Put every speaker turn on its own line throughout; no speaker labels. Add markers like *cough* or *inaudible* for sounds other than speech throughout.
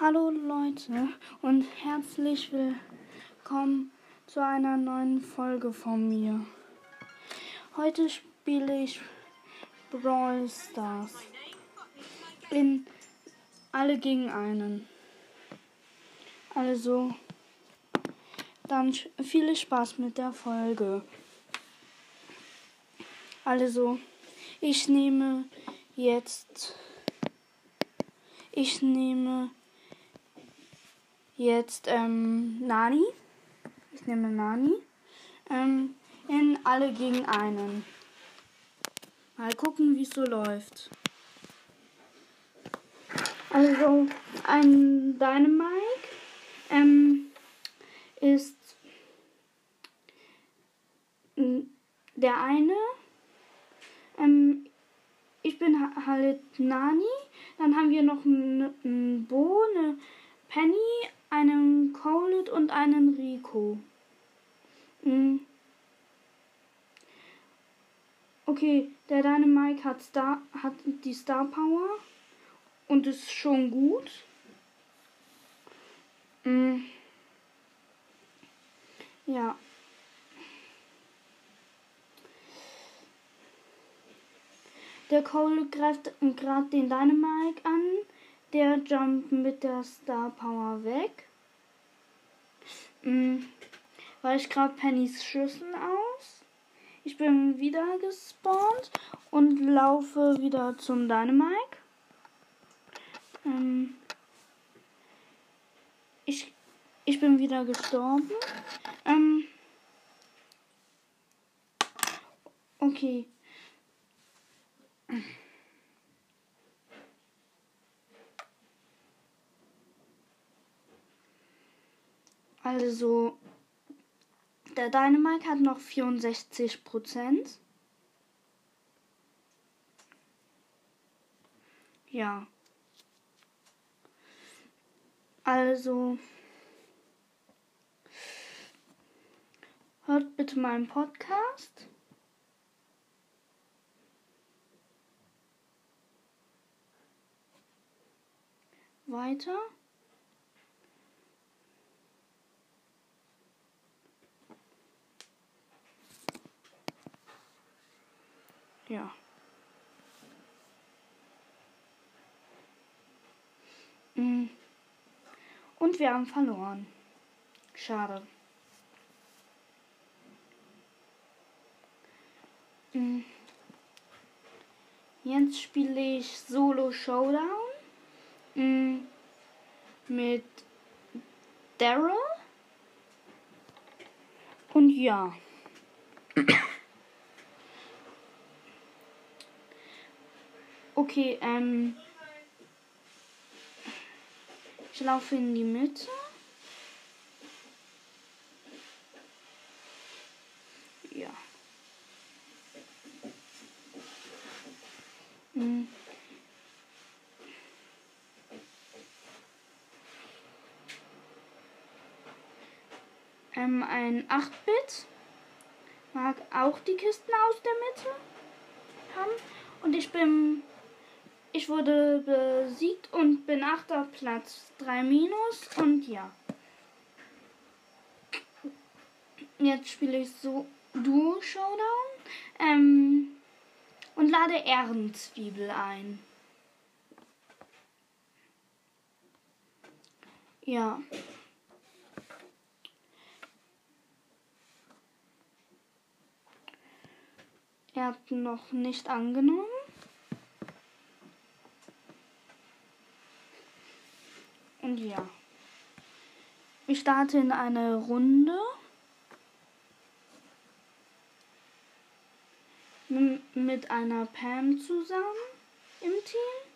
Hallo Leute und herzlich willkommen zu einer neuen Folge von mir. Heute spiele ich Brawl Stars in alle gegen einen. Also dann viel Spaß mit der Folge. Also ich nehme jetzt ich nehme jetzt ähm, Nani. Ich nehme Nani. Ähm, in alle gegen einen. Mal gucken, wie es so läuft. Also, ein Dynamike ähm, ist der eine. Ähm, ich bin halt Nani. Dann haben wir noch einen Bo, eine Penny, einen Colet und einen Rico. Mhm. Okay, der Dynamike hat, Star, hat die Star Power und ist schon gut. Mhm. Ja. Der Cole greift gerade den Dynamike an. Der jumpt mit der Star Power weg. Mhm. Weil ich gerade Pennys Schüssen aus. Ich bin wieder gespawnt und laufe wieder zum Dynamike. Ähm ich, ich bin wieder gestorben. Ähm okay. Also, der Dynamite hat noch 64 Prozent. Ja. Also, hört bitte meinen Podcast. Weiter. Ja. Mm. Und wir haben verloren. Schade. Mm. Jetzt spiele ich Solo Showdown mm. mit Daryl. Und ja. *coughs* *coughs* Okay, ähm. Ich laufe in die Mitte. Ja. Hm. Ähm, ein 8-Bit mag auch die Kisten aus der Mitte haben. Und ich bin ich wurde besiegt und bin achter Platz. 3 minus und ja. Jetzt spiele ich so Duo Showdown ähm, und lade Ehrenzwiebel ein. Ja. Er hat noch nicht angenommen. Und ja. Ich starte in eine Runde. Mit einer Pam zusammen im Team.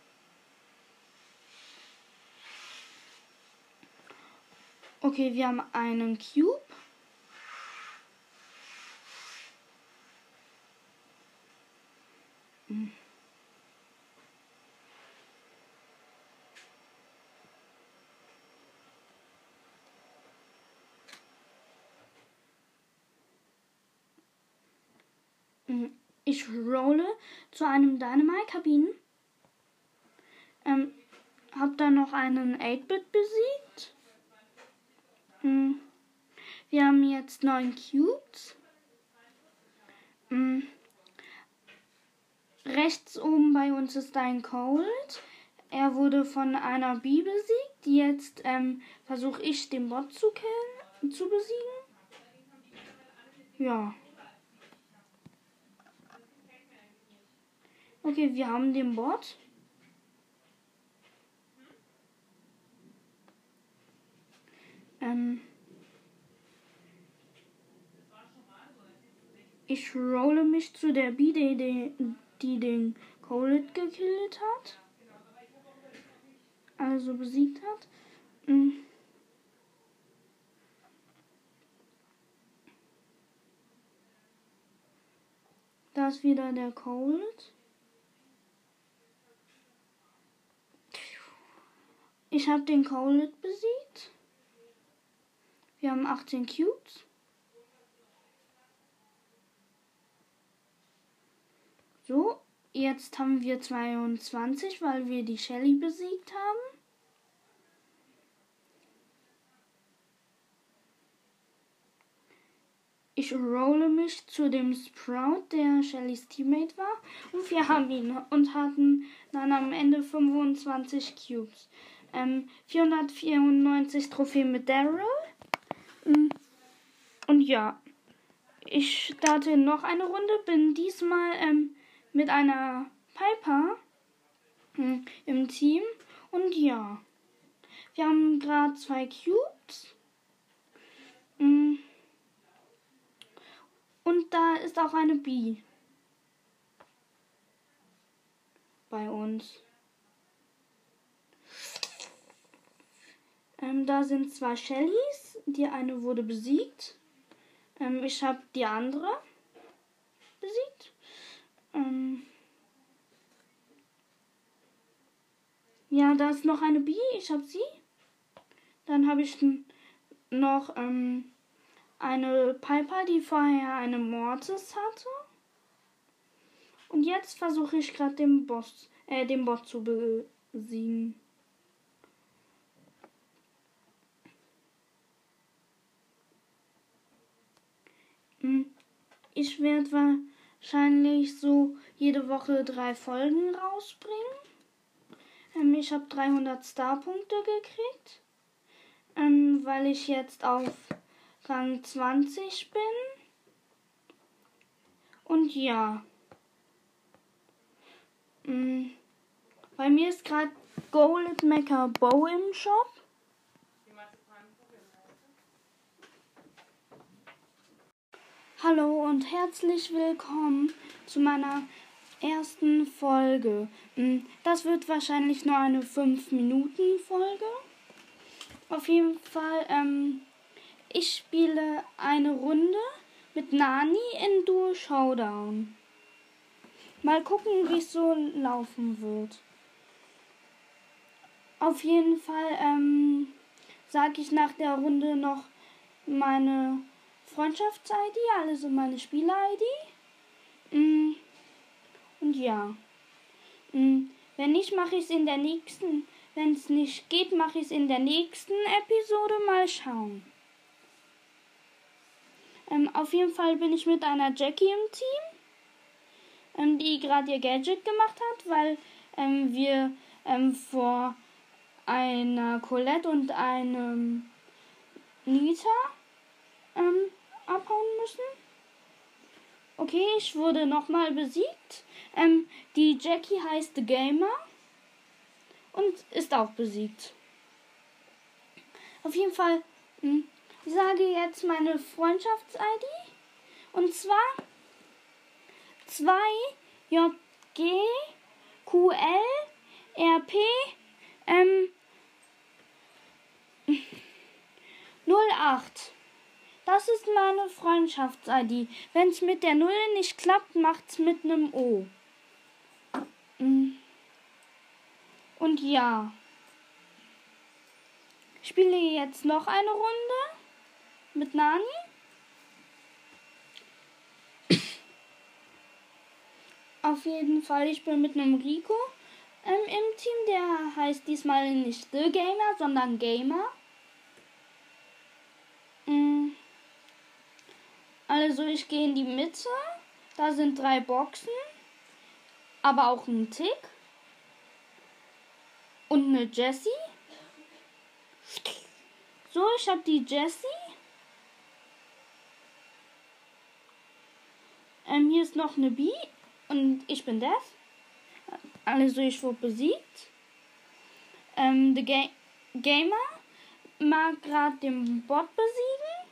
Okay, wir haben einen Cube. Hm. Ich rolle zu einem Dynamite-Kabinen. Ähm, habe dann noch einen 8-Bit besiegt. Hm. Wir haben jetzt neun Cubes. Hm. Rechts oben bei uns ist ein Cold. Er wurde von einer B besiegt. Jetzt ähm, versuche ich den Bot zu killen, zu besiegen. Ja. Okay, wir haben den Bot. Ähm ich rolle mich zu der B, die, die den Colet gekillt hat. Also besiegt hat. Mhm. Da ist wieder der Cold. Ich habe den Cold besiegt. Wir haben 18 Cubes. So, jetzt haben wir 22, weil wir die Shelly besiegt haben. Ich rolle mich zu dem Sprout, der Shellys Teammate war. Und wir haben ihn und hatten dann am Ende 25 Cubes. Ähm, 494 Trophäen mit Daryl. Mm. Und ja, ich starte noch eine Runde. Bin diesmal ähm, mit einer Piper ähm, im Team. Und ja, wir haben gerade zwei Cubes. Ähm, und da ist auch eine B. Bei uns. Ähm, da sind zwei Shellys. Die eine wurde besiegt. Ähm, ich habe die andere besiegt. Ähm ja, da ist noch eine B. Ich habe sie. Dann habe ich noch ähm, eine Piper, die vorher eine Mortis hatte. Und jetzt versuche ich gerade den Boss, äh, den Bot zu besiegen. Hm, ich werde wahrscheinlich so jede Woche drei Folgen rausbringen. Ähm, ich habe 300 Starpunkte gekriegt, ähm, weil ich jetzt auf Rang 20 bin. Und ja. Mhm. Bei mir ist gerade Gold Mecha Bow im Shop. Hallo und herzlich willkommen zu meiner ersten Folge. Hm, das wird wahrscheinlich nur eine 5-Minuten-Folge. Auf jeden Fall, ähm, ich spiele eine Runde mit Nani in Duo Showdown. Mal gucken, wie es so laufen wird. Auf jeden Fall ähm, sage ich nach der Runde noch meine Freundschafts-ID, also meine Spieler-ID. Mm, und ja. Mm, wenn nicht, mache ich es in der nächsten. Wenn es nicht geht, mache ich es in der nächsten Episode. Mal schauen. Ähm, auf jeden Fall bin ich mit einer Jackie im Team, ähm, die gerade ihr Gadget gemacht hat, weil ähm, wir ähm, vor einer Colette und einem Nita ähm, abhauen müssen. Okay, ich wurde nochmal besiegt. Ähm, die Jackie heißt The Gamer und ist auch besiegt. Auf jeden Fall mh, hm, sage jetzt meine Freundschafts-ID. Und zwar 2 JG QL RP ähm, *laughs* 08. Das ist meine Freundschafts-ID. Wenn es mit der 0 nicht klappt, macht's mit einem O. Mm. Und ja. Ich spiele jetzt noch eine Runde mit Nani. *coughs* Auf jeden Fall, ich bin mit einem Rico ähm, im Team, der heißt diesmal nicht The Gamer, sondern Gamer. Mm. Also ich gehe in die Mitte. Da sind drei Boxen. Aber auch ein Tick. Und eine Jessie. So, ich habe die Jessie. Ähm, hier ist noch eine B. Und ich bin das. Also ich wurde besiegt. Ähm, der Ga Gamer mag gerade den Bot besiegen.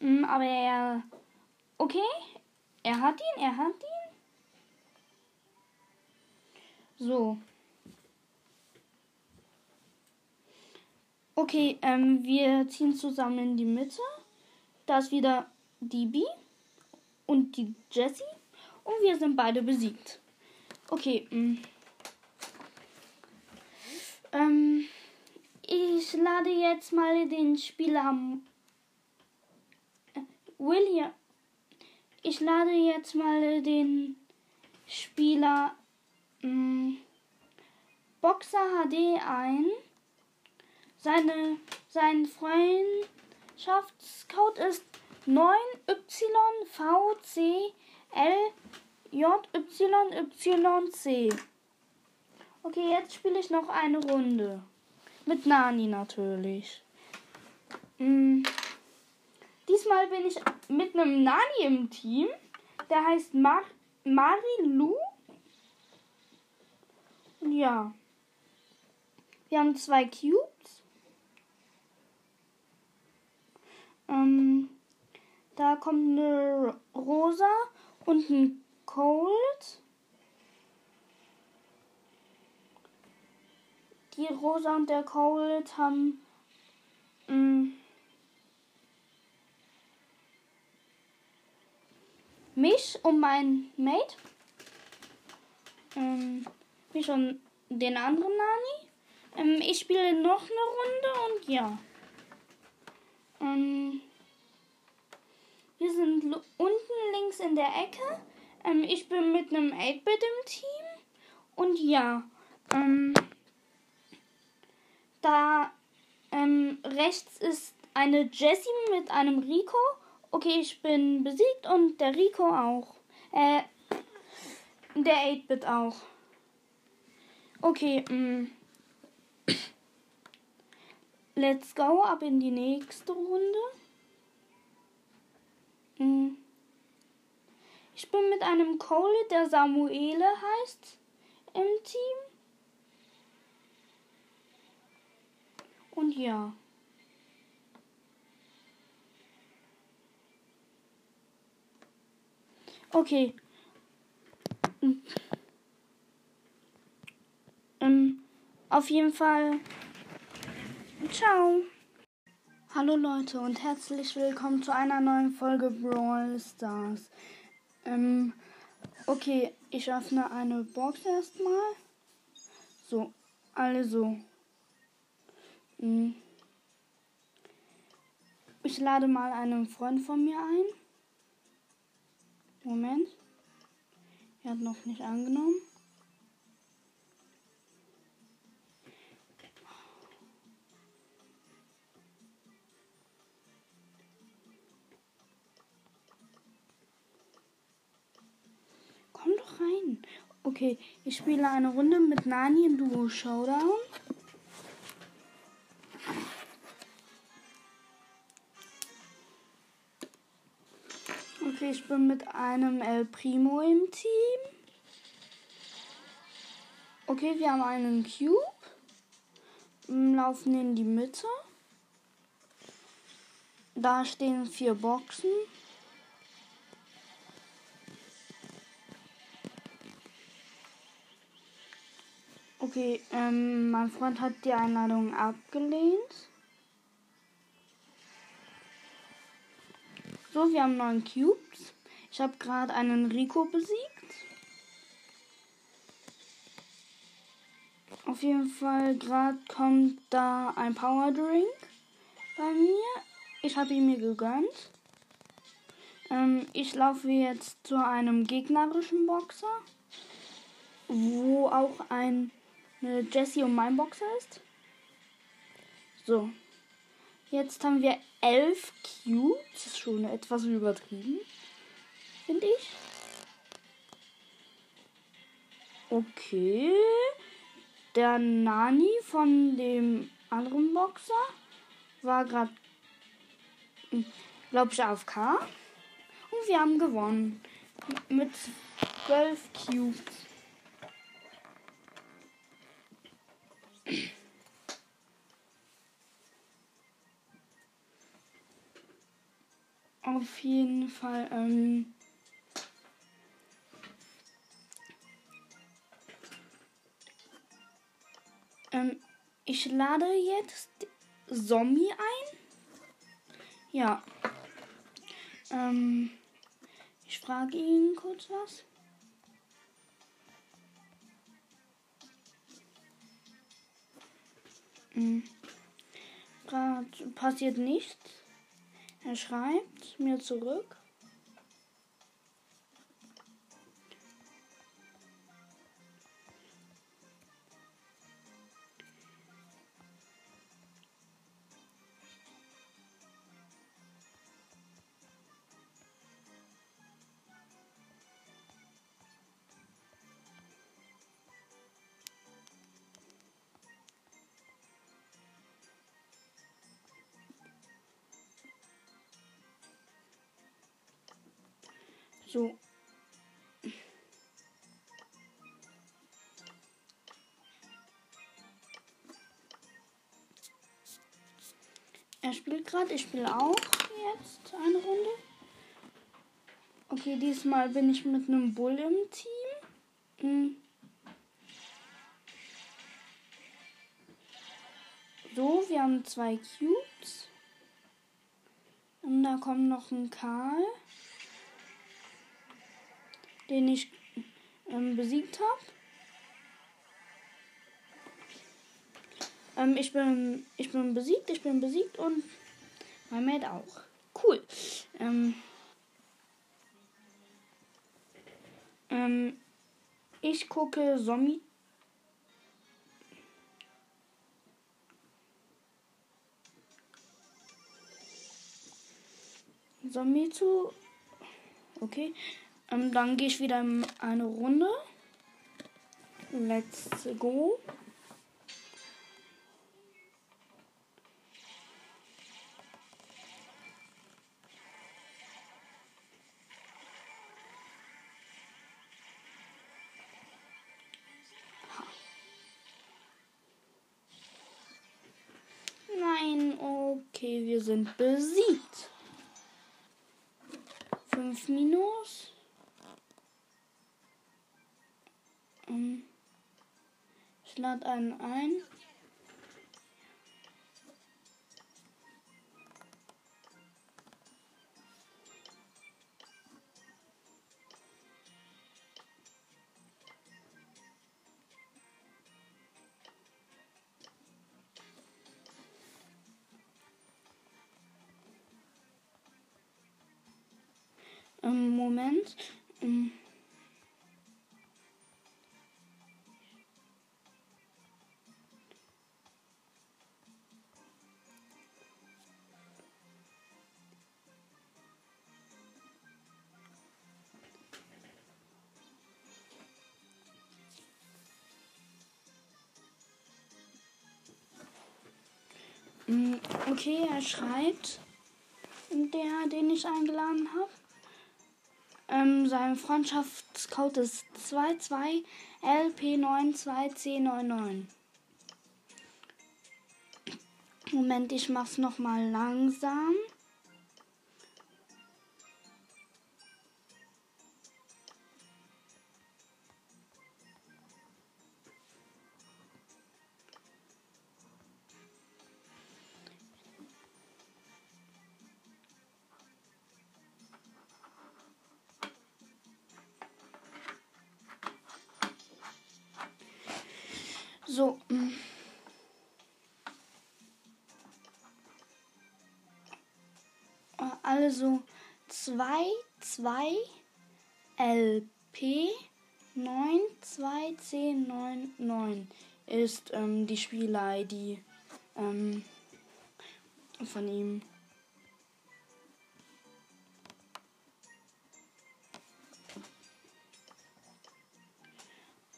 Mm, aber er. Okay. Er hat ihn, er hat ihn. So. Okay, ähm, wir ziehen zusammen in die Mitte. Da ist wieder die B und die Jessie. Und wir sind beide besiegt. Okay. Mm. Ähm, ich lade jetzt mal den Spieler William. Ich lade jetzt mal den Spieler ähm, Boxer HD ein. Seine, sein Freundschaftscode ist 9YVCLJYYC. Okay, jetzt spiele ich noch eine Runde. Mit Nani natürlich. Hm. Diesmal bin ich mit einem Nani im Team. Der heißt Mar Marilu. Ja. Wir haben zwei Cubes. Ähm, da kommt eine Rosa und ein Cold. Die Rosa und der Cold haben ähm, mich und mein Mate. Ähm, mich und den anderen Nani. Ähm, ich spiele noch eine Runde und ja. Ähm, wir sind unten links in der Ecke. Ähm, ich bin mit einem 8-Bit im Team. Und ja, ähm, da ähm, rechts ist eine Jessie mit einem Rico. Okay, ich bin besiegt und der Rico auch. Äh, der 8-Bit auch. Okay, ähm, Let's go ab in die nächste Runde. Hm. Ich bin mit einem Cole, der Samuele heißt, im Team. Und ja. Okay. Hm. Ähm, auf jeden Fall Ciao. Hallo Leute und herzlich willkommen zu einer neuen Folge Brawl Stars. Ähm, okay, ich öffne eine Box erstmal. So, also. Ich lade mal einen Freund von mir ein. Moment. Er hat noch nicht angenommen. rein. Okay, ich spiele eine Runde mit Nani im Duo Showdown. Okay, ich bin mit einem El Primo im Team. Okay, wir haben einen Cube. Laufen in die Mitte. Da stehen vier Boxen. Okay, ähm, mein Freund hat die Einladung abgelehnt. So, wir haben neun Cubes. Ich habe gerade einen Rico besiegt. Auf jeden Fall gerade kommt da ein Power Drink bei mir. Ich habe ihn mir gegönnt. Ähm, ich laufe jetzt zu einem gegnerischen Boxer, wo auch ein eine Jessie und mein Boxer ist. So. Jetzt haben wir elf Cubes. Das ist schon etwas übertrieben. Finde ich. Okay. Der Nani von dem anderen Boxer war gerade, glaube ich, AFK. Und wir haben gewonnen. Mit 12 Cubes. Auf jeden Fall. Ähm, ähm, ich lade jetzt Zombie ein. Ja. Ähm, ich frage ihn kurz was. Hm. passiert nichts. Er schreibt mir zurück. So. Er spielt gerade, ich spiele auch jetzt eine Runde. Okay, diesmal bin ich mit einem Bull im Team. Hm. So, wir haben zwei Cubes. Und da kommt noch ein Karl den ich ähm, besiegt habe. Ähm, ich bin ich bin besiegt, ich bin besiegt und mein Mate auch. Cool. Ähm, ähm, ich gucke Zombie. Zombie zu. Okay. Ähm, dann gehe ich wieder in eine Runde. Let's go. Nein, okay, wir sind besiegt. Fünf Minus. Ich lade einen ein. Ähm, Moment. Ähm, okay, er schreibt, der, den ich eingeladen habe. Ähm, sein Freundschaftscode ist 22LP92C99. Moment, ich mach's nochmal langsam. Also 2, 2, LP 9, 2, 10, 9, 9. ist ähm, die Spiel-ID ähm, von ihm.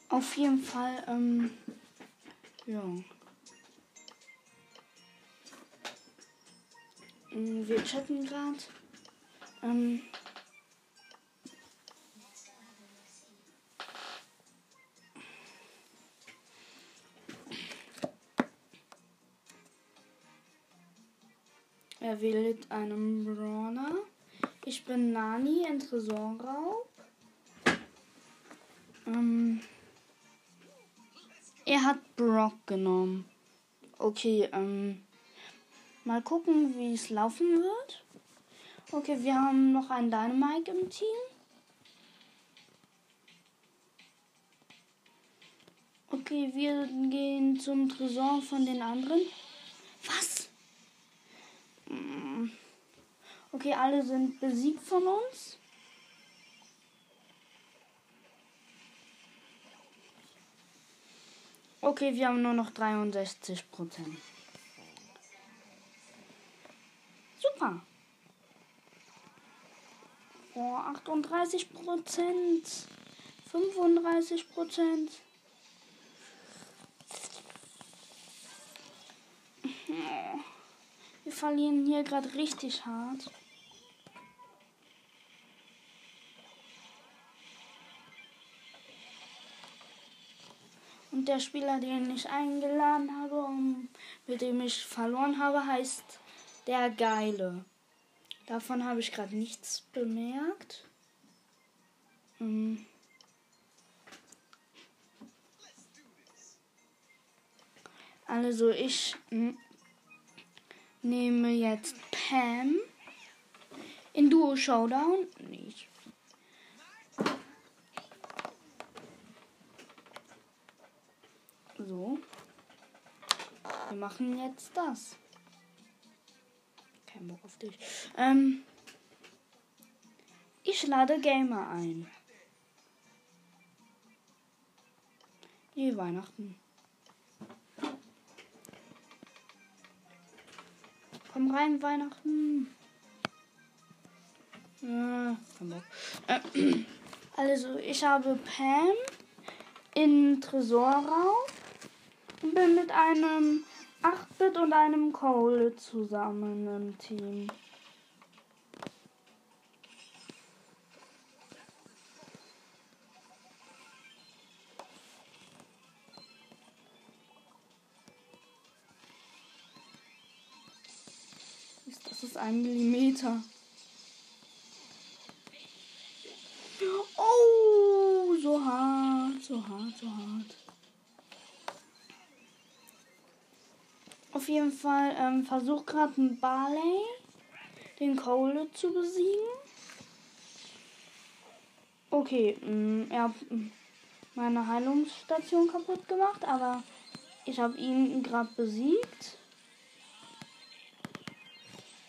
Auf jeden Fall, ähm, ja. Mm, wir chatten gerade. Ähm, er wählt einen Brawler. Ich bin Nani in Tresorraub. Ähm, er hat Brock genommen. Okay, ähm, mal gucken, wie es laufen wird. Okay, wir haben noch einen Dynamite im Team. Okay, wir gehen zum Tresor von den anderen. Was? Hm. Okay, alle sind besiegt von uns. Okay, wir haben nur noch 63 Prozent. Super. Oh, 38 Prozent. 35 Prozent. Wir verlieren hier gerade richtig hart. Und der Spieler, den ich eingeladen habe und mit dem ich verloren habe, heißt der Geile. Davon habe ich gerade nichts bemerkt. Hm. Also ich hm, nehme jetzt Pam in Duo Showdown. Nicht. So. Wir machen jetzt das. Kein Bock auf dich. Ähm, ich lade Gamer ein. Nee, Weihnachten. Komm rein, Weihnachten. Ja. Äh, *clears throat* also, ich habe Pam in Tresorraum und bin mit einem 8-Bit und einem Cole zusammen im Team. Das ist ein Millimeter. Oh, so hart, so hart, so hart. Auf jeden Fall ähm, versucht gerade ein Barley den Cole zu besiegen. Okay, mh, mm, er hat mm, meine Heilungsstation kaputt gemacht, aber ich habe ihn gerade besiegt.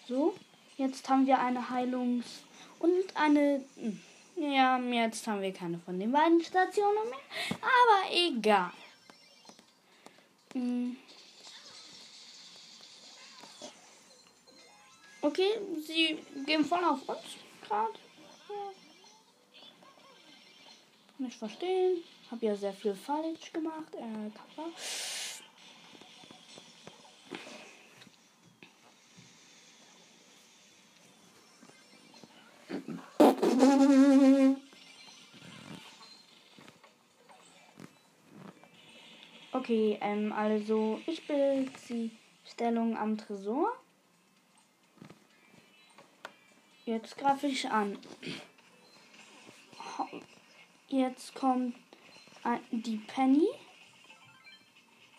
So, jetzt haben wir eine Heilungs- und eine... Mm, ja, jetzt haben wir keine von den beiden Stationen mehr, aber egal. Okay, sie gehen voll auf uns gerade. Ja. Nicht verstehen. Hab ja sehr viel falsch gemacht. Äh, Kappa. Okay, ähm, also ich bilde die Stellung am Tresor. Jetzt greife ich an. Jetzt kommt die Penny.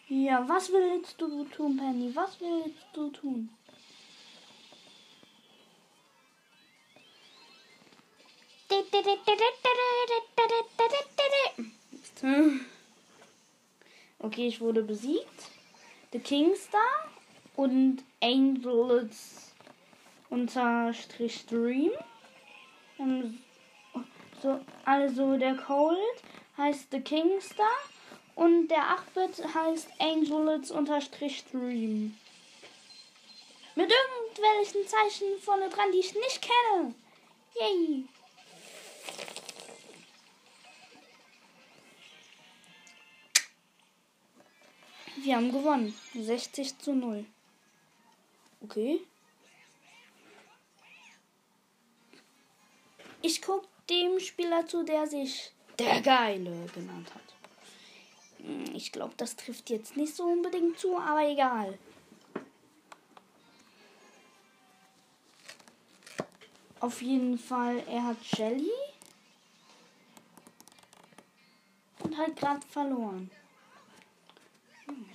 Ja, was willst du tun, Penny? Was willst du tun? Okay, ich wurde besiegt. The Kingstar und Angels unterstrich Stream. Ähm, so, also der Cold heißt The Kingstar Und der 8-Bit heißt Angelits-Stream. Mit irgendwelchen Zeichen vorne dran, die ich nicht kenne. Yay. Wir haben gewonnen. 60 zu 0. Okay. Ich guck dem Spieler zu, der sich der Geile genannt hat. Hm, ich glaube, das trifft jetzt nicht so unbedingt zu, aber egal. Auf jeden Fall, er hat Shelly. Und hat gerade verloren. Hm.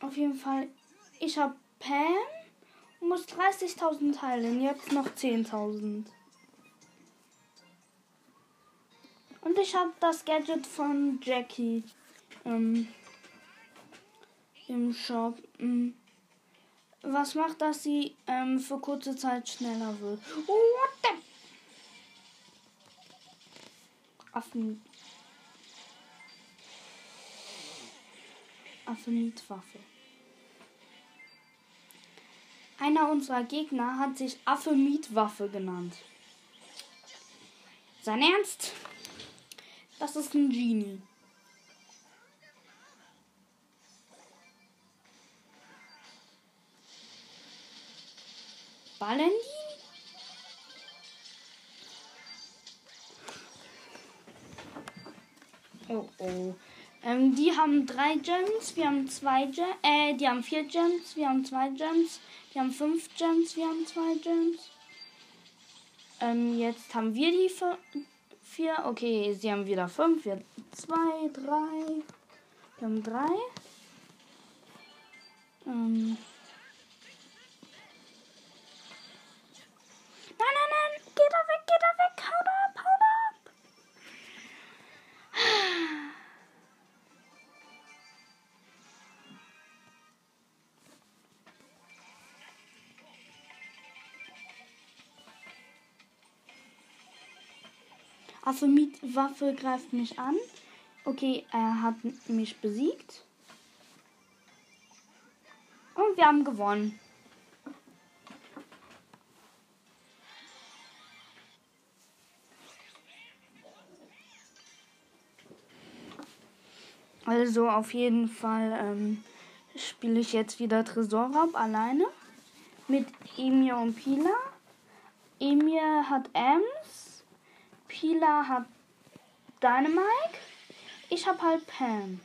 Auf jeden Fall, ich habe Pam muss 30.000 teilen. Jetzt noch 10.000. Und ich habe das Gadget von Jackie ähm, im Shop. Ähm, was macht, dass sie ähm, für kurze Zeit schneller wird? Oh, what the? Affen. Affenmietwaffe. Einer unserer Gegner hat sich Affe-Mietwaffe genannt. Sein Ernst? Das ist ein Genie. Valentin? Oh oh. Ähm, die haben drei Gems, wir haben zwei Gems, äh, die haben vier Gems, wir haben zwei Gems, die haben fünf Gems, wir haben zwei Gems. Ähm, jetzt haben wir die vier, okay, sie haben wieder fünf, wir zwei, drei, wir haben drei. Ähm, Nein, nein, nein. Geh da weg, geh da weg. Hau da Waffe greift mich an. Okay, er hat mich besiegt. Und wir haben gewonnen. Also auf jeden Fall ähm, spiele ich jetzt wieder Tresorraub alleine mit Emir und Pila. Emir hat Ems, Pila hat Dynamike, ich habe halt Pam.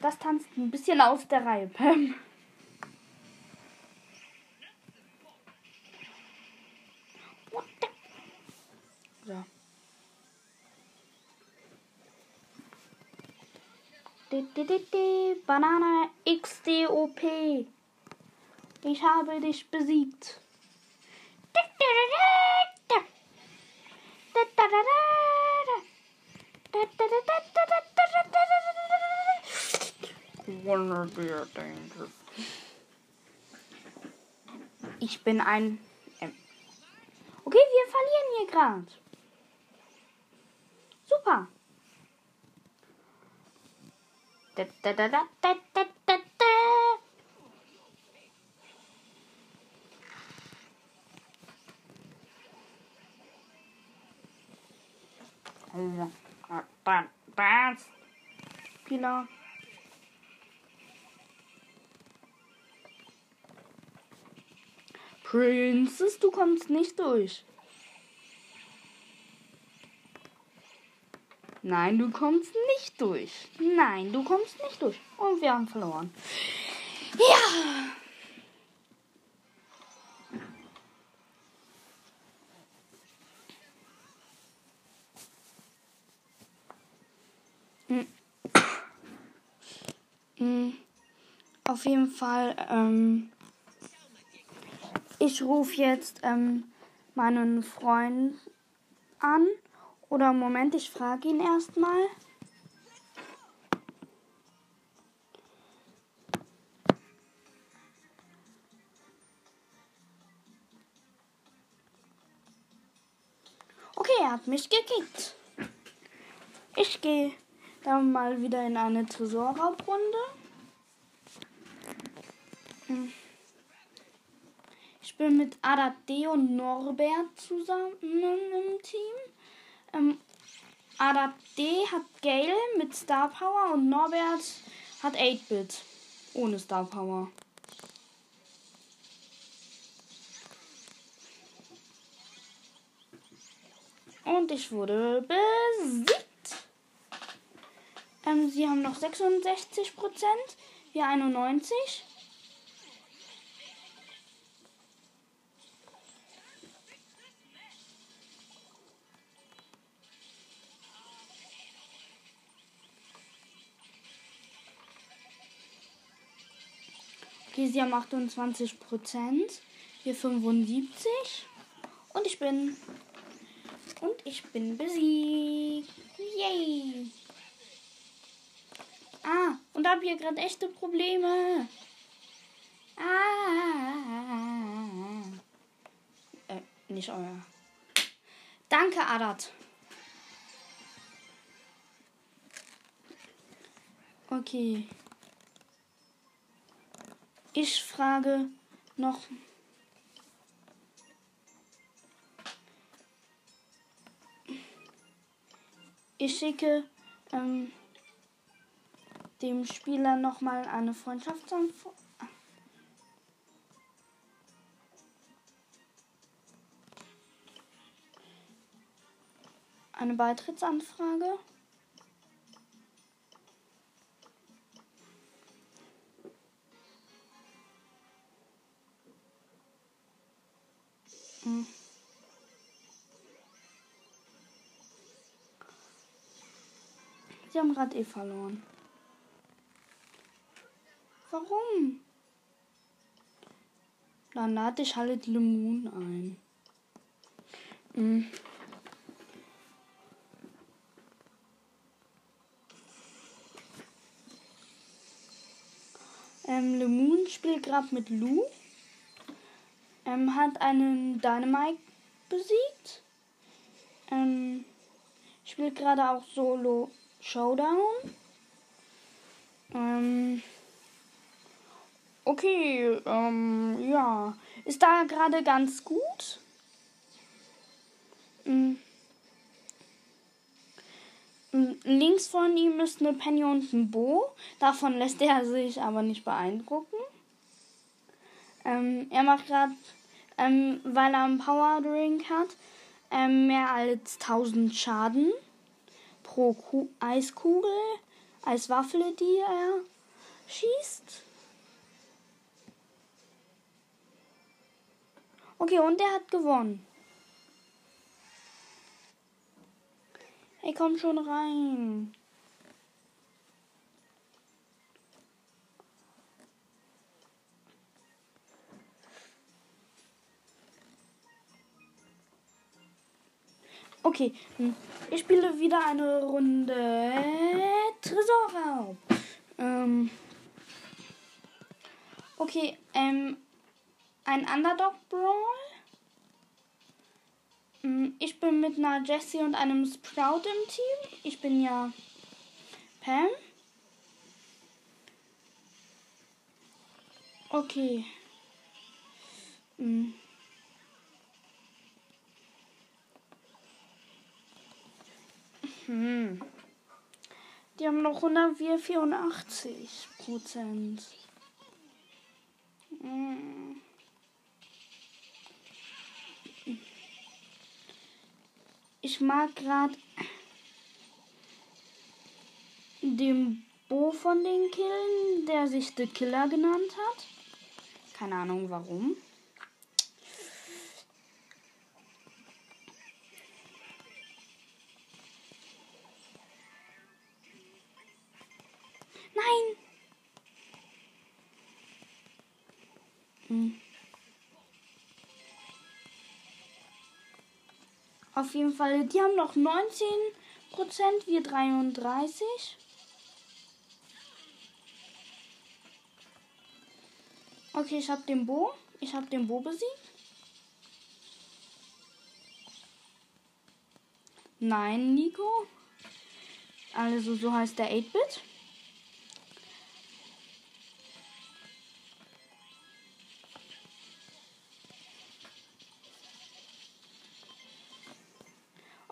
Das tanzt ein bisschen aus der Reihe, Pam. So. Banana XDOP. Ich habe dich besiegt. Ich bin ein. Okay, wir verlieren hier gerade. Super. Da, da, da, da, da, da. Das. Pila. Princess, du kommst nicht durch. Nein, du kommst nicht durch. Nein, du kommst nicht durch. Und wir haben verloren. Ja. Hm. Auf jeden Fall, ähm, ich rufe jetzt ähm, meinen Freund an oder Moment, ich frage ihn erstmal. Okay, er hat mich gekickt. Ich gehe dann mal wieder in eine Tresorraubrunde. Hm. Ich bin mit Adade und Norbert zusammen im Team. Ähm, Adade hat Gale mit Star Power und Norbert hat 8-Bit ohne Star Power. Und ich wurde besiegt. Ähm, sie haben noch 66 Prozent, wir 91. Okay, sie haben 28 Prozent, wir 75. Und ich bin und ich bin besiegt. Yay. Ah, und habe hier gerade echte Probleme. Ah. Äh, nicht euer. Danke, Adat. Okay. Ich frage noch Ich schicke ähm, dem Spieler nochmal eine Freundschaftsanfrage. Eine Beitrittsanfrage. Hm. Sie haben gerade eh verloren. Warum? Dann lade ich halt Lemon ein. Mhm. Ähm, Lemon spielt gerade mit Lou. Ähm, hat einen Dynamite besiegt. Ähm, spielt gerade auch Solo Showdown. Ähm, okay, ähm, ja. Ist da gerade ganz gut. Ähm, links von ihm ist eine Penny und ein Bo. Davon lässt er sich aber nicht beeindrucken. Ähm, er macht gerade, ähm, weil er einen Power Drink hat, ähm, mehr als 1000 Schaden pro Ku Eiskugel, Eiswaffel, die er schießt. Okay, und er hat gewonnen. Hey, komm schon rein. Okay, hm. ich spiele wieder eine Runde Tresorraub. Ähm okay, ähm, ein Underdog Brawl. Hm, ich bin mit einer Jessie und einem Sprout im Team. Ich bin ja Pam. Okay. Hm. Hm. Die haben noch 184 Prozent. Hm. Ich mag gerade den Bo von den Killen, der sich The Killer genannt hat. Keine Ahnung warum. Nein! Hm. Auf jeden Fall, die haben noch 19 Prozent, wir 33. Okay, ich habe den Bo. Ich habe den Bo besiegt. Nein, Nico. Also so heißt der 8-Bit.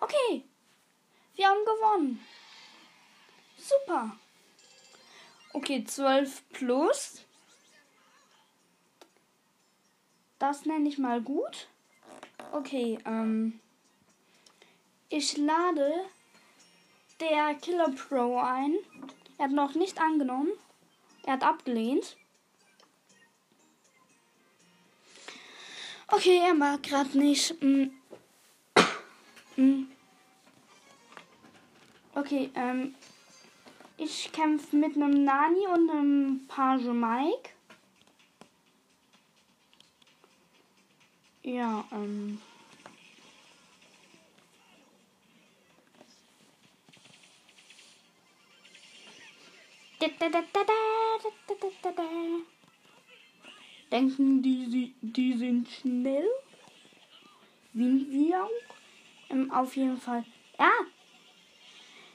Okay. Wir haben gewonnen. Super. Okay, 12 plus. Das nenne ich mal gut. Okay, ähm. Ich lade der Killer Pro ein. Er hat noch nicht angenommen. Er hat abgelehnt. Okay, er mag gerade nicht. Mm. *coughs* Mm. Okay, ähm. Ich kämpfe mit einem Nani und einem Page Mike. Ja, ähm. Denken die, die sind schnell? Wie wir auch? Ähm, auf jeden Fall. Ja.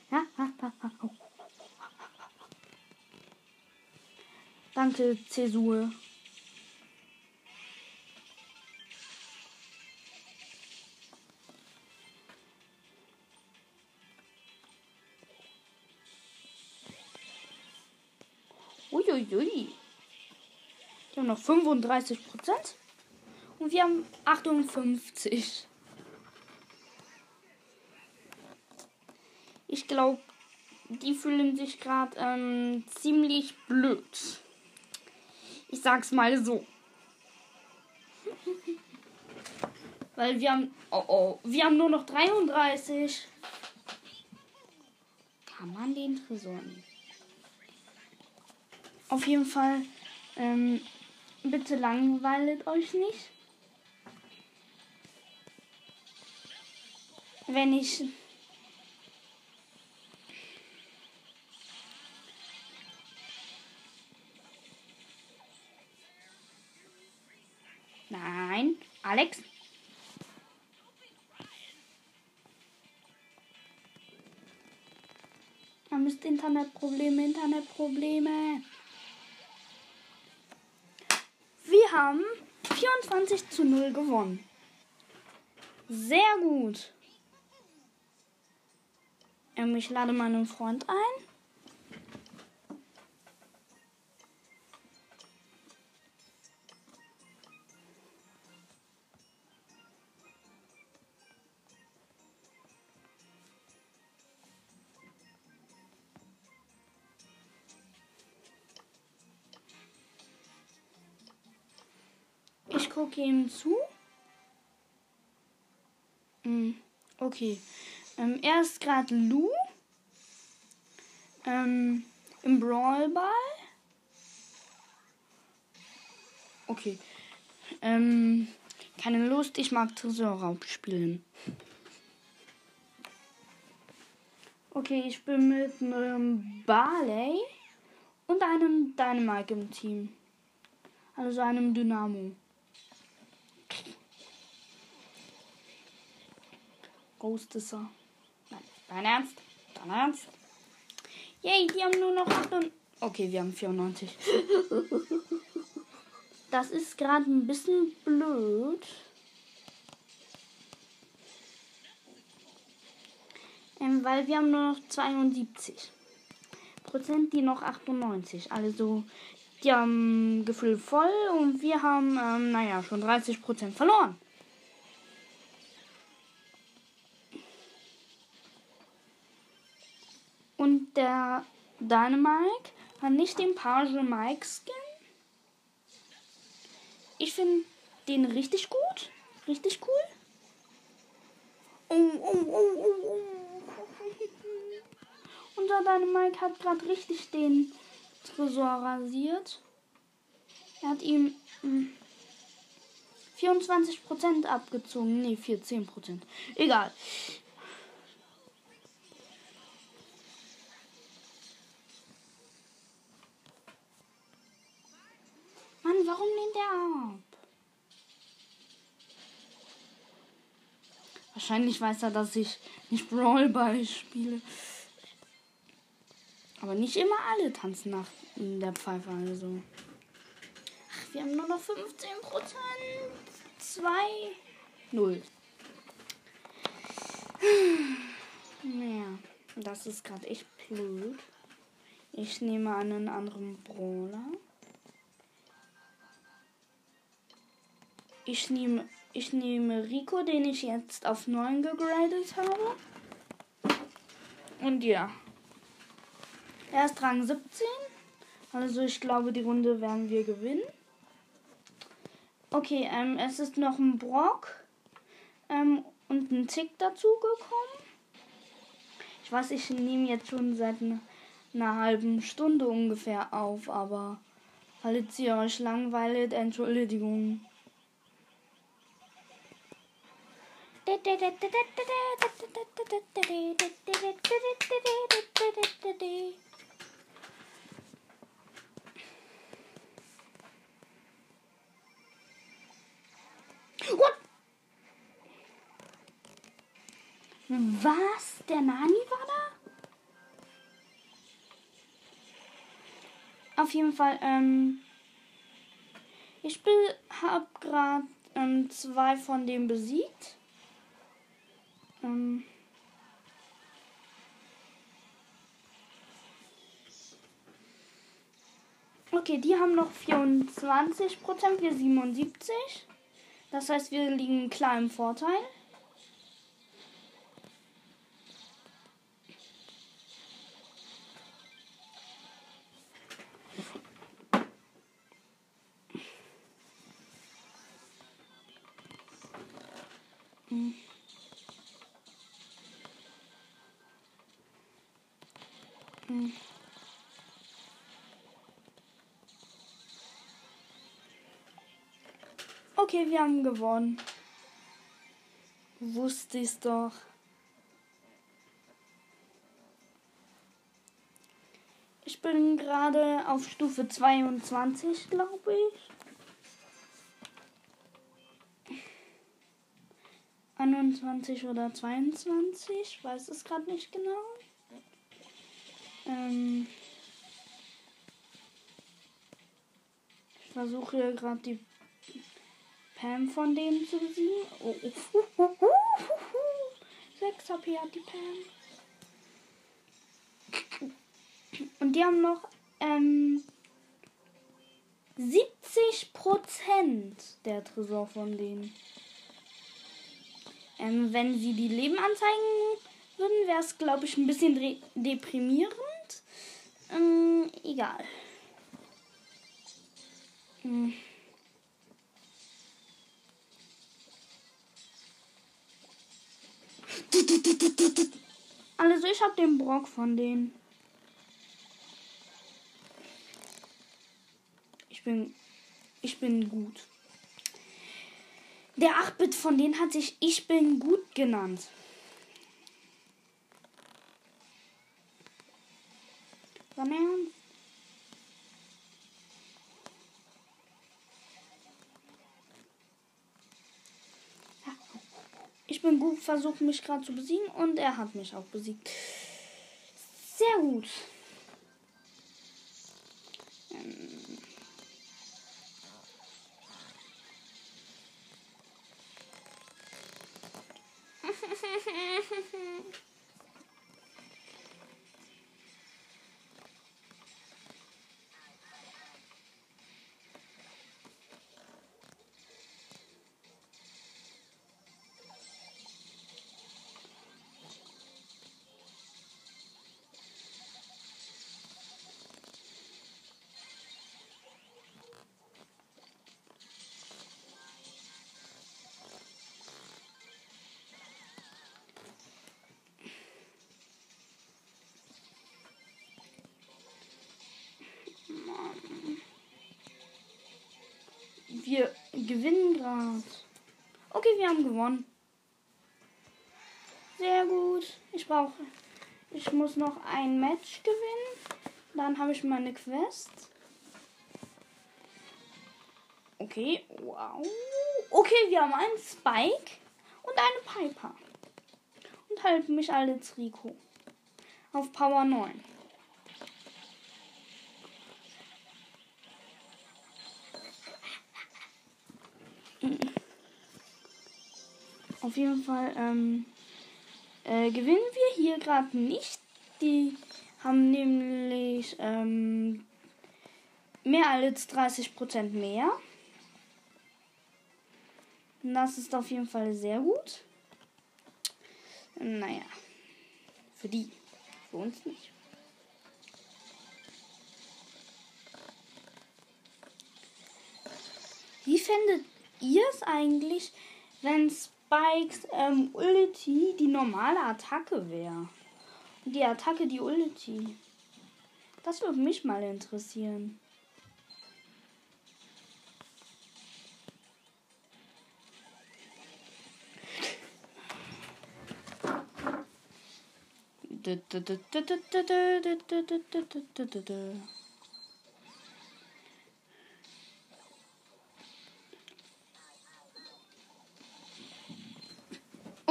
*laughs* Danke, Zäsur. Uiuiui. Wir haben noch 35 Prozent. Und wir haben 58. Ich glaube, die fühlen sich gerade ähm, ziemlich blöd. Ich sag's mal so. *laughs* Weil wir haben. Oh oh. Wir haben nur noch 33. Kann man den Tresor nehmen? Auf jeden Fall, ähm, bitte langweilt euch nicht. Wenn ich Nein, Alex. Man müsste Internetprobleme, Internetprobleme. Wir haben 24 zu 0 gewonnen. Sehr gut. Ähm, ich lade meinen Freund ein. Ihm zu. Hm, okay. Ähm, er ist gerade Lou. Ähm, Im Brawlball. Okay. Ähm, keine Lust, ich mag Tresorraub spielen. Okay, ich bin mit einem Barley und einem Dynamite im Team. Also einem Dynamo. Ist er. Nein, dein Ernst? Dein Ernst? Yay, die haben nur noch 8 Okay, wir haben 94. *laughs* Das ist gerade ein bisschen blöd. Ähm, weil wir haben nur noch 72 Prozent, die noch 98. Also die haben Gefühl voll und wir haben, ähm, naja, schon 30 Prozent verloren. Der Dynamike hat nicht den Page Mike Skin. Ich finde den richtig gut. Richtig cool. Oh, oh, oh, oh, oh. Unser Dynamike hat gerade richtig den Tresor rasiert. Er hat ihm hm, 24% abgezogen. Ne, 14%. Egal. Mann, warum lehnt er ab? Wahrscheinlich weiß er, dass ich nicht Brawl Ball spiele. Aber nicht immer alle tanzen nach der Pfeife, also. Ach, wir haben nur noch 15 Prozent. 2, 0. Naja, das ist gerade echt blöd. Ich nehme einen anderen Brawler. Ich nehme, ich nehme Rico, den ich jetzt auf 9 gegradet habe. Und ja. Er ist Rang 17. Also ich glaube, die Runde werden wir gewinnen. Okay, ähm, es ist noch ein Brock ähm, und ein Tick dazu gekommen. Ich weiß, ich nehme jetzt schon seit einer halben Stunde ungefähr auf, aber falls ihr euch langweilt, Entschuldigung. What? Was? Der Nani war da? Auf jeden Fall, ähm. Ich habe gerade ähm, zwei von denen besiegt. Ähm. Okay, die haben noch 24 Prozent, wir 77. Das heißt, wir liegen klar im Vorteil. Okay, wir haben gewonnen. Wusste ich's doch. Ich bin gerade auf Stufe 22, glaube ich. 21 oder 22, ich weiß es gerade nicht genau. Ähm ich versuche gerade die Pam von denen zu besiegen. Oh, oh, oh, oh, oh, oh. 6 HP hat die Pam. Und die haben noch ähm, 70 Prozent der Tresor von denen. Ähm, wenn sie die Leben anzeigen würden, wäre es, glaube ich, ein bisschen deprimierend. Ähm, egal. Hm. Also ich habe den Brock von denen. Ich bin ich bin gut. Der 8-Bit von denen hat sich Ich bin gut genannt. Wann ernst? Ich bin gut versucht, mich gerade zu besiegen und er hat mich auch besiegt. Sehr gut. Ähm *laughs* haben gewonnen. Sehr gut. Ich brauche. Ich muss noch ein Match gewinnen. Dann habe ich meine Quest. Okay, wow. Okay, wir haben einen Spike und eine Piper. und halte mich als Rico. Auf Power 9. Auf jeden Fall ähm, äh, gewinnen wir hier gerade nicht. Die haben nämlich ähm, mehr als 30% mehr. Das ist auf jeden Fall sehr gut. Naja, für die, für uns nicht. Wie findet ihr es eigentlich, wenn Spikes ähm, Ulti die normale Attacke wäre? Die Attacke die Ulti. Das würde mich mal interessieren.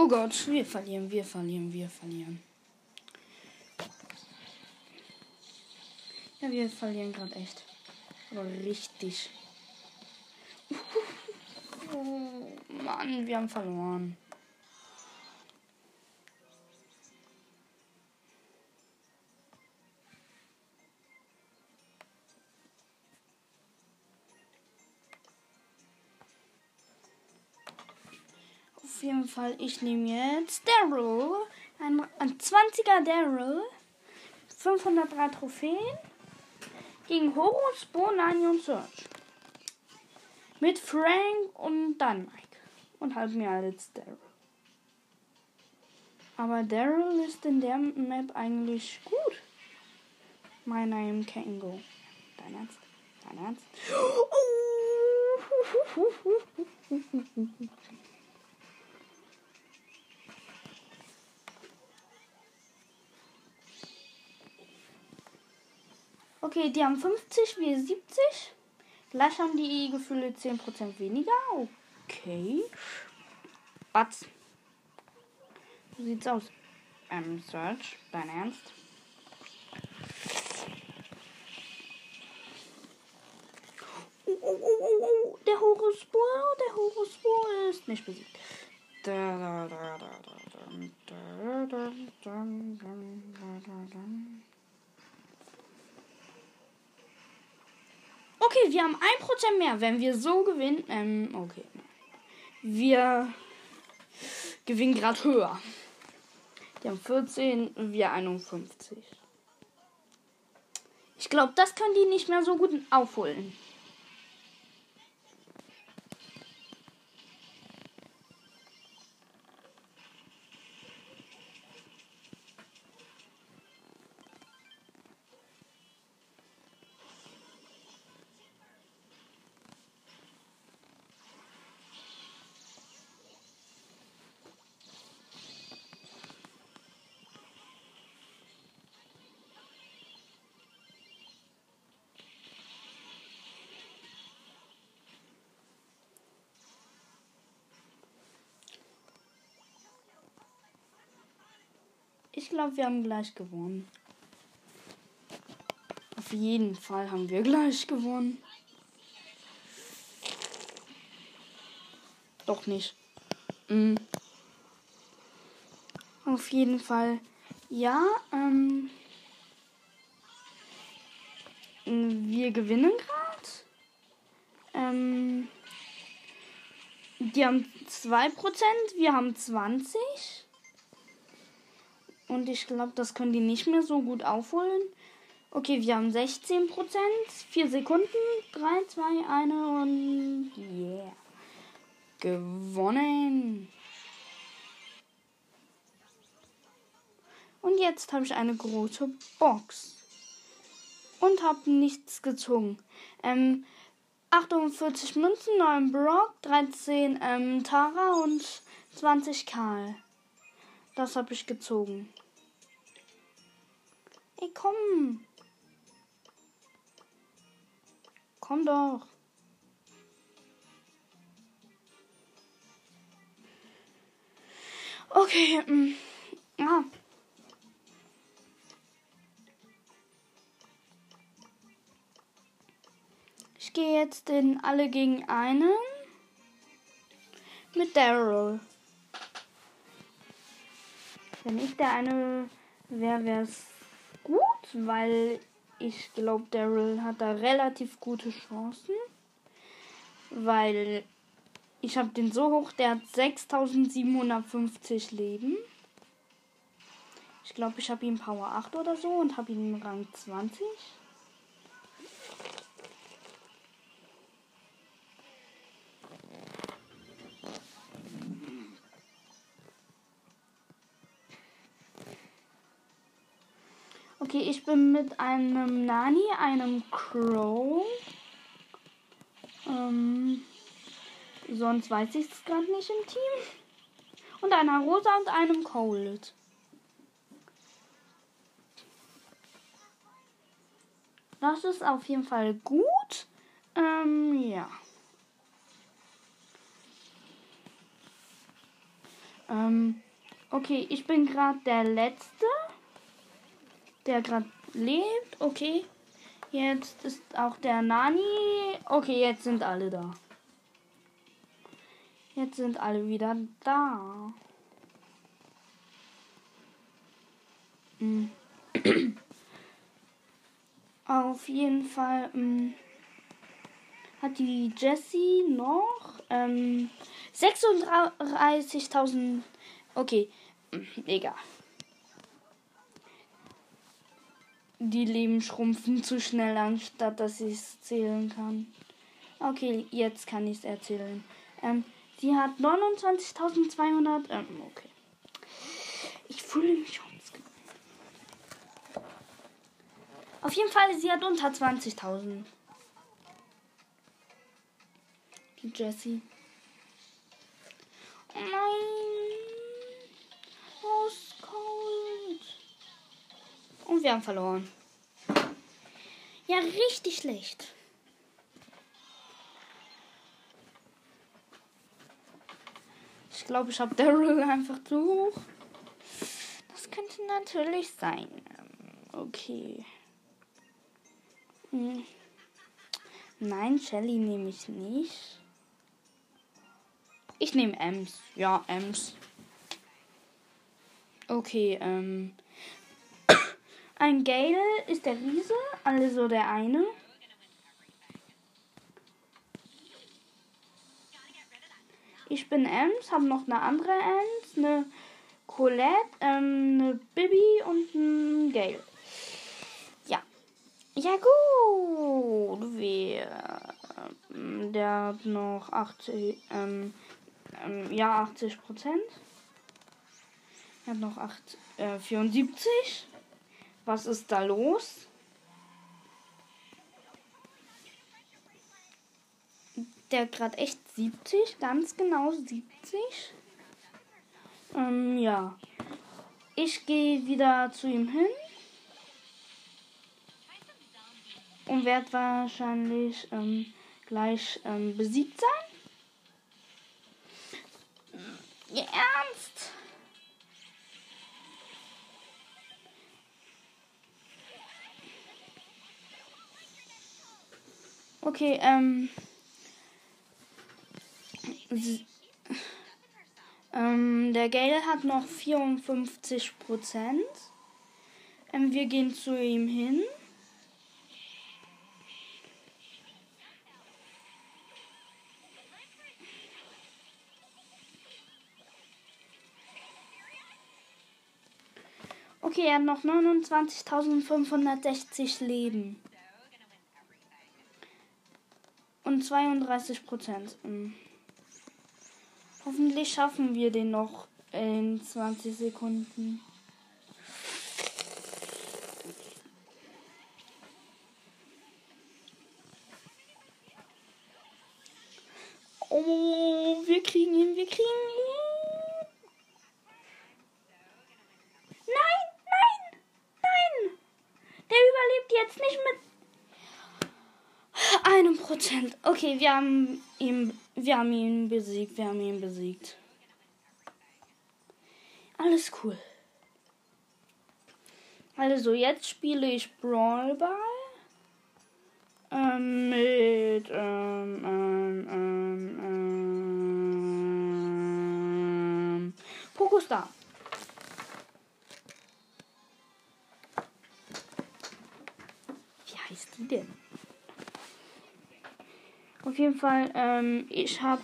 Oh Gott, wir verlieren, wir verlieren, wir verlieren. Ja, wir verlieren gerade echt. Aber richtig. *laughs* Oh Mann, wir haben verloren. Jeden Fall, ich nehme jetzt Daryl. Ein, ein 20er Daryl. 503 Trophäen. Gegen Horus, Bo, Nani und Search. Mit Frank und dann Mike. Und halb mehr als Daryl. Aber Daryl ist in der Map eigentlich gut. My name Kango. Dein Ernst? Dein Ernst? *gasps* Oh. *laughs* Okay, die haben 50, wir 70. Gleich haben die Gefühle 10% weniger. Okay. Batz. So sieht's aus. Ähm, Search, dein Ernst? Oh, oh, oh, oh, oh. Der Horusspur, der Horusspur ist nicht besiegt. Da, da, da, da, da, da, da, da, da, da, da. Okay, wir haben 1% mehr. Wenn wir so gewinnen. Ähm, okay. Wir gewinnen gerade höher. Die haben 14, wir 51. Ich glaube, das können die nicht mehr so gut aufholen. Glaube, wir haben gleich gewonnen. Auf jeden Fall haben wir gleich gewonnen. Doch nicht. Mhm. Auf jeden Fall. Ja, ähm. Wir gewinnen gerade. Ähm. Die haben 2%, wir haben 20%. Und ich glaube, das können die nicht mehr so gut aufholen. Okay, wir haben 16 Prozent. 4 Sekunden. 3, 2, 1 und yeah. Gewonnen. Und jetzt habe ich eine große Box. Und habe nichts gezogen. Ähm, 48 Münzen, 9 Brock, 13 ähm, Tara und 20 Karl. Das habe ich gezogen. Ey, komm. Komm doch. Okay, mm, Ja. Ich gehe jetzt in alle gegen einen mit Daryl. Wenn ich der eine wäre, wäre es gut, weil ich glaube, Daryl hat da relativ gute Chancen. Weil ich habe den so hoch, der hat 6750 Leben. Ich glaube, ich habe ihn Power 8 oder so und habe ihn Rang 20. Okay, ich bin mit einem Nani, einem Crow. Ähm, sonst weiß ich es gerade nicht im Team. Und einer Rosa und einem Cold. Das ist auf jeden Fall gut. Ähm, ja. Ähm, okay, ich bin gerade der Letzte der gerade lebt. Okay. Jetzt ist auch der Nani. Okay, jetzt sind alle da. Jetzt sind alle wieder da. Mhm. *coughs* Auf jeden Fall ähm, hat die Jessie noch ähm, 36.000. Okay, egal. Die Leben schrumpfen zu schnell, anstatt dass ich es zählen kann. Okay, jetzt kann ich es erzählen. Ähm, sie hat 29.200. Ähm, okay. Ich fühle mich schon. Auf jeden Fall, sie hat unter 20.000. Die Jessie. Oh nein. Und wir haben verloren. Ja, richtig schlecht. Ich glaube, ich habe Daryl einfach zu hoch. Das könnte natürlich sein. Okay. Hm. Nein, Shelly nehme ich nicht. Ich nehme Ems. Ja, Ems. Okay, ähm. Ein Gale ist der Riese, also der eine. Ich bin Ems, habe noch eine andere Ems, eine Colette, ähm, eine Bibi und ein Gale. Ja. Ja gut. Wer? Ähm, der hat noch 80, ähm, ähm, ja 80 Prozent. Er hat noch 8, äh, 74. Was ist da los? Der gerade echt 70, ganz genau 70. Ähm, ja. Ich gehe wieder zu ihm hin. Und werde wahrscheinlich ähm, gleich ähm, besiegt sein. Ja, ernst? Okay, ähm. Ähm, der Gale hat noch 54 Prozent. Ähm, wir gehen zu ihm hin. Okay, er hat noch 29.560 Leben. Und 32 Prozent. Hm. Hoffentlich schaffen wir den noch in 20 Sekunden. Oh, wir kriegen ihn, wir kriegen ihn. Nein, nein, nein. Der überlebt jetzt nicht mit einem Prozent. Okay, wir haben ihn, wir haben ihn besiegt. Wir haben ihn besiegt. Alles cool. Also jetzt spiele ich Brawlball ähm, mit ähm, ähm, ähm, ähm, Pokostar. Wie heißt die denn? Jeden Fall, ähm, ich habe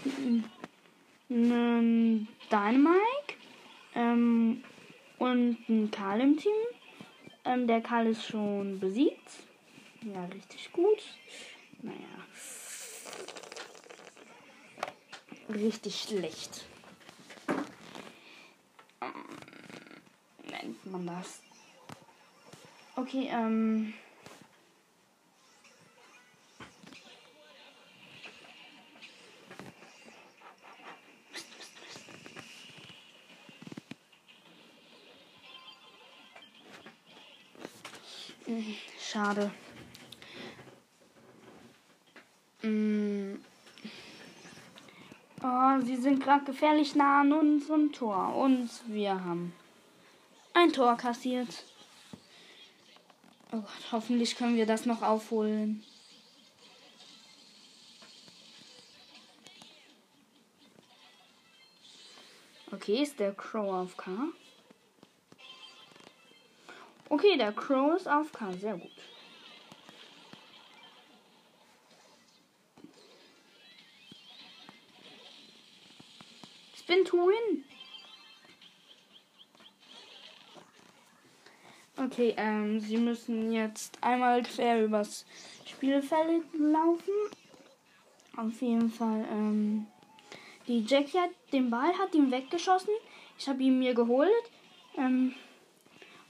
einen Dynamike ähm, und einen Karl im Team. Ähm, der Karl ist schon besiegt. Ja, richtig gut. Naja. Richtig schlecht. Ähm, nennt man das. Okay, ähm. Schade. Mm. Oh, sie sind gerade gefährlich nah an unserem Tor. Und wir haben ein Tor kassiert. Oh Gott, hoffentlich können wir das noch aufholen. Okay, ist der Crow auf K? Okay, der Crow ist auf K. Sehr gut. Spin to win. Okay, ähm, sie müssen jetzt einmal quer übers Spielfeld laufen. Auf jeden Fall, ähm, die Jackie hat den Ball, hat ihn weggeschossen. Ich habe ihn mir geholt. Ähm,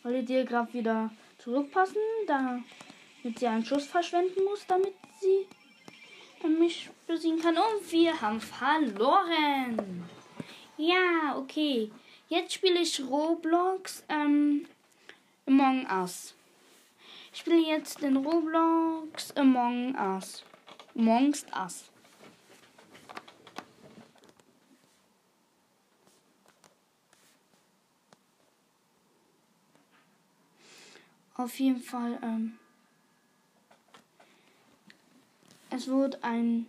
dir gerade wieder zurückpassen, damit sie einen Schuss verschwenden muss, damit sie mich besiegen kann. Und wir haben verloren. Ja, okay. Jetzt spiele ich Roblox ähm, Among Us. Ich spiele jetzt den Roblox Among Us. Amongst Us. Auf jeden Fall, ähm, es wird ein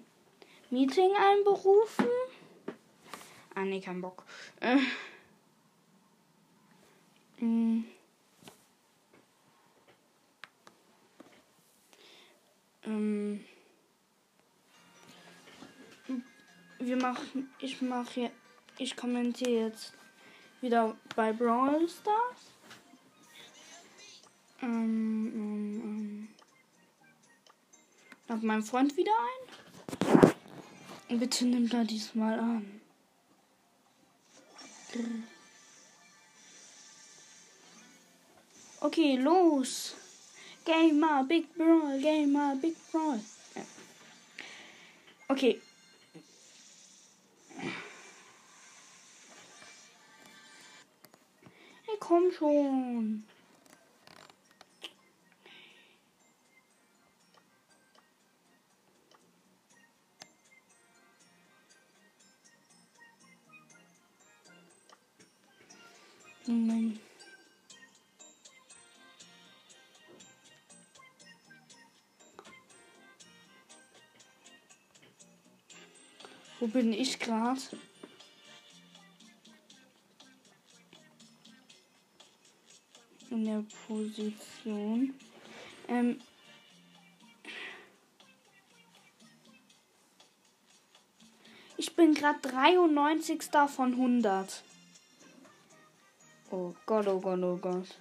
Meeting einberufen. Ah, nee, kein Bock. Äh, mh. Ähm, wir machen, ich mache, ich kommentiere jetzt wieder bei Brawl Stars. Ähm, ähm, ähm. Lad meinen Freund wieder ein. Bitte nimm da diesmal an. Okay, los. Gamer, Big Brawl, Gamer, Big Brawl. Okay. Hey, komm schon. Moment. Wo bin ich gerade? In der Position. Ähm. Ich bin gerade 93. von 100. Oh Gott, oh Gott,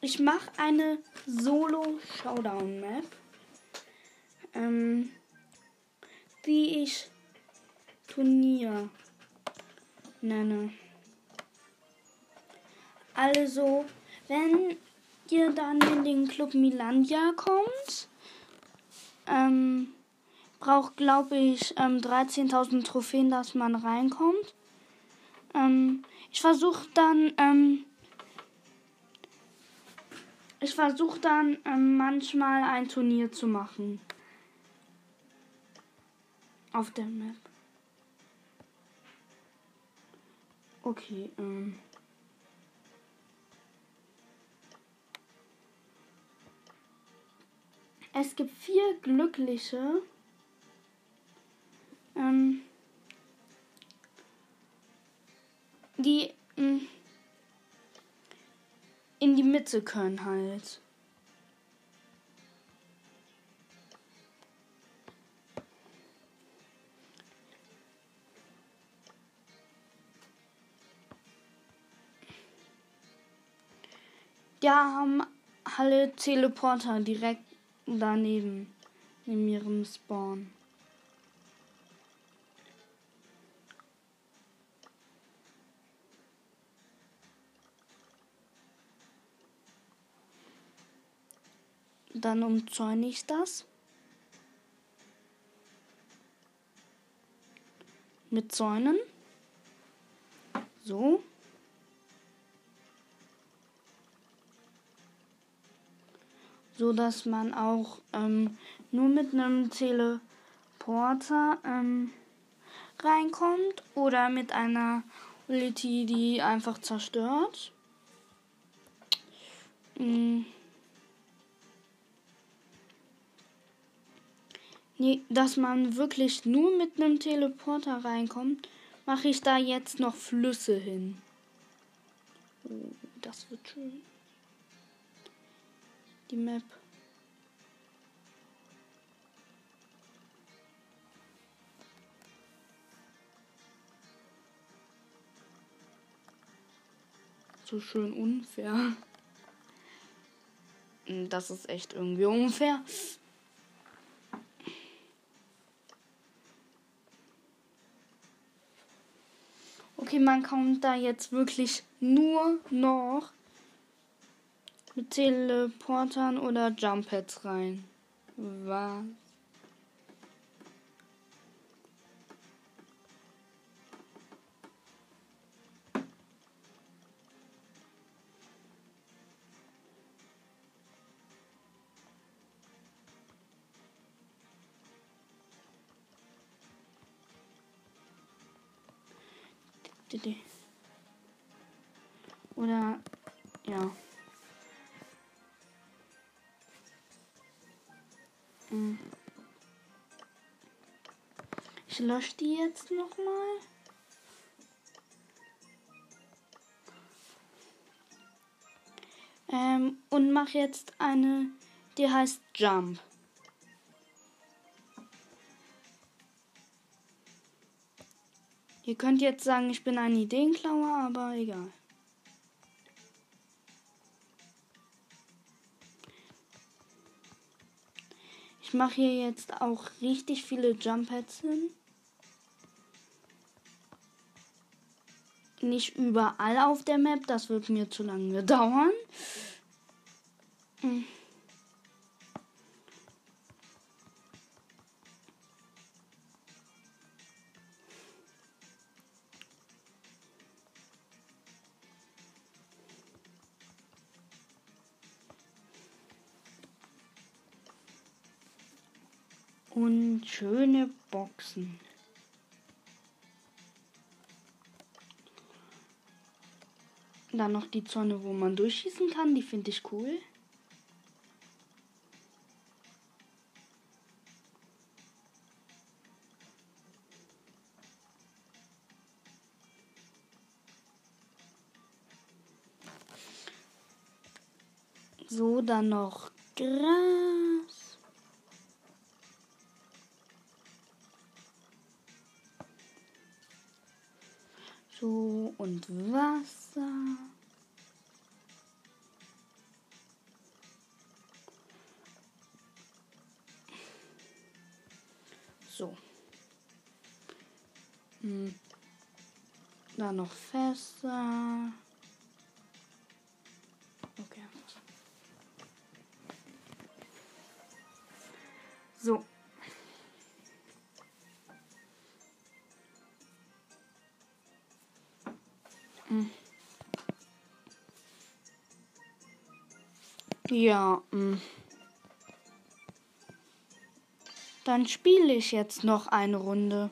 Ich mache eine Solo-Showdown-Map, ähm, die ich Turnier nenne. Also, wenn ihr dann in den Club Milandia kommt, ähm, braucht, glaube ich, ähm, 13.000 Trophäen, dass man reinkommt. Ähm, ich versuche dann, ähm, ich versuche dann ähm, manchmal ein Turnier zu machen. Auf der Map. Okay, ähm. Es gibt vier Glückliche. Ähm, die mh, mm, in die Mitte können halt. Ja, haben alle Teleporter direkt daneben, in ihrem Spawn. Dann umzäune ich das. Mit Zäunen. So. So dass man auch ähm, nur mit einem Teleporter ähm, reinkommt oder mit einer Ulti, die einfach zerstört. Mhm. Nee, dass man wirklich nur mit einem Teleporter reinkommt, mache ich da jetzt noch Flüsse hin. Oh, das wird schön. Die Map. So schön unfair. Das ist echt irgendwie unfair. Okay, man kommt da jetzt wirklich nur noch mit Teleportern oder Jump-Pads rein. Was? Oder ja. Hm. Ich lösche die jetzt noch mal. Ähm, und mache jetzt eine, die heißt Jump. Ihr könnt jetzt sagen, ich bin ein Ideenklauer, aber egal. Ich mache hier jetzt auch richtig viele Jump Pads hin. Nicht überall auf der Map, das wird mir zu lange dauern. Hm. Und schöne Boxen. Dann noch die Zone, wo man durchschießen kann, die finde ich cool. So, dann noch Gras. So, und Wasser. So. Hm. Dann noch Fässer. Okay. So, Hm. Ja. Hm. Dann spiele ich jetzt noch eine Runde.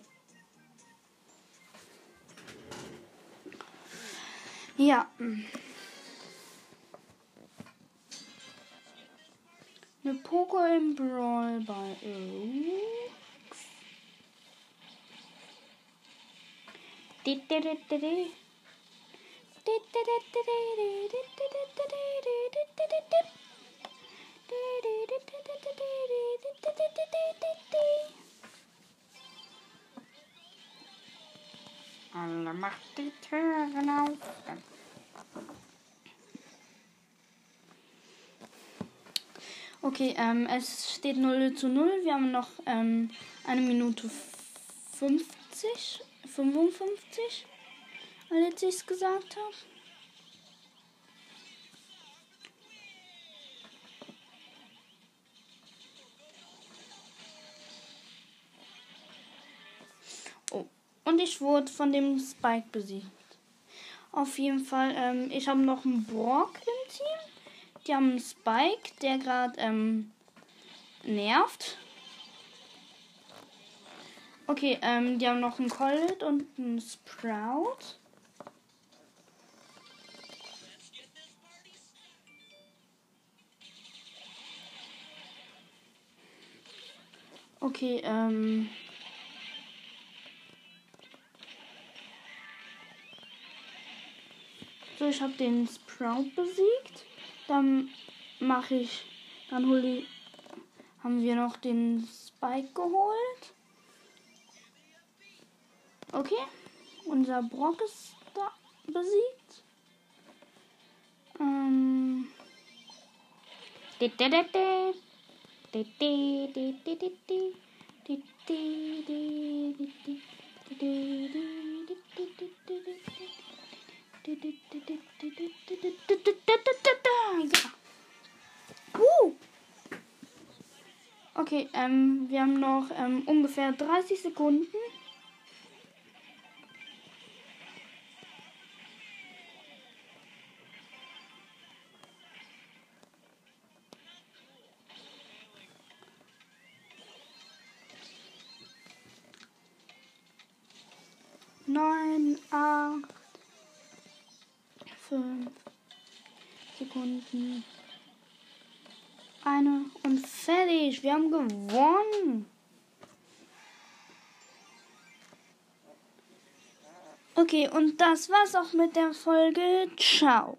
Ja. Hm. Eine Poco im Brawl bei Oaks.
Alle macht die Türen auf.
Okay, ähm, es steht 0 zu 0. Wir haben noch ähm, eine Minute 50, 55, als ich es gesagt habe. Oh, und ich wurde von dem Spike besiegt. Auf jeden Fall, ähm, ich habe noch einen Brock im Team. Die haben einen Spike, der gerade ähm, nervt. Okay, ähm, die haben noch einen Colt und einen Sprout. Okay, ähm. So, ich habe den Sprout besiegt. Dann mache ich, dann hole ich, haben wir noch den Spike geholt. Okay, unser Brock ist da besiegt. Ähm. Ja. Uh. Okay, ähm, wir haben noch ähm, ungefähr 30 Sekunden. Neun, acht, fünf Sekunden. Eine und fertig. Wir haben gewonnen. Okay, und das war's auch mit der Folge. Ciao.